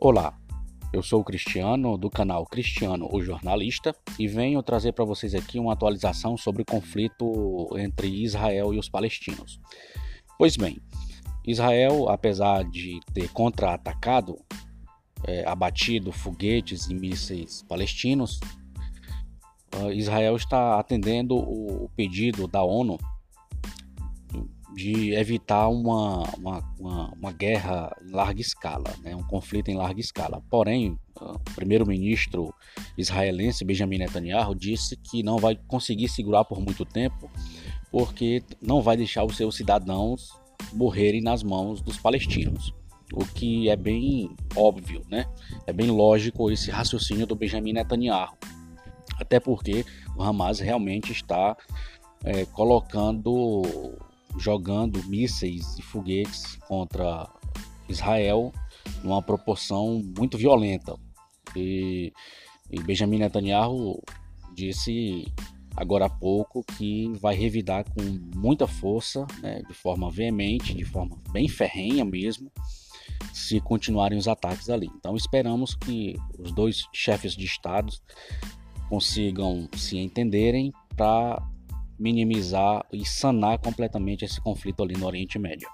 Olá, eu sou o Cristiano do canal Cristiano o Jornalista e venho trazer para vocês aqui uma atualização sobre o conflito entre Israel e os palestinos. Pois bem, Israel, apesar de ter contra-atacado, é, abatido foguetes e mísseis palestinos, uh, Israel está atendendo o pedido da ONU de evitar uma, uma, uma, uma, guerra em larga escala, né? um conflito em larga escala. Porém, o primeiro-ministro israelense Benjamin Netanyahu disse que não vai conseguir segurar por muito tempo, porque não vai deixar os seus cidadãos morrerem nas mãos dos palestinos. O que é bem óbvio, né? É bem lógico esse raciocínio do Benjamin Netanyahu. Até porque o Hamas realmente está é, colocando jogando mísseis e foguetes contra Israel numa proporção muito violenta. E, e Benjamin Netanyahu disse agora há pouco que vai revidar com muita força, né, de forma veemente, de forma bem ferrenha mesmo, se continuarem os ataques ali. Então esperamos que os dois chefes de estados consigam se entenderem para minimizar e sanar completamente esse conflito ali no Oriente Médio.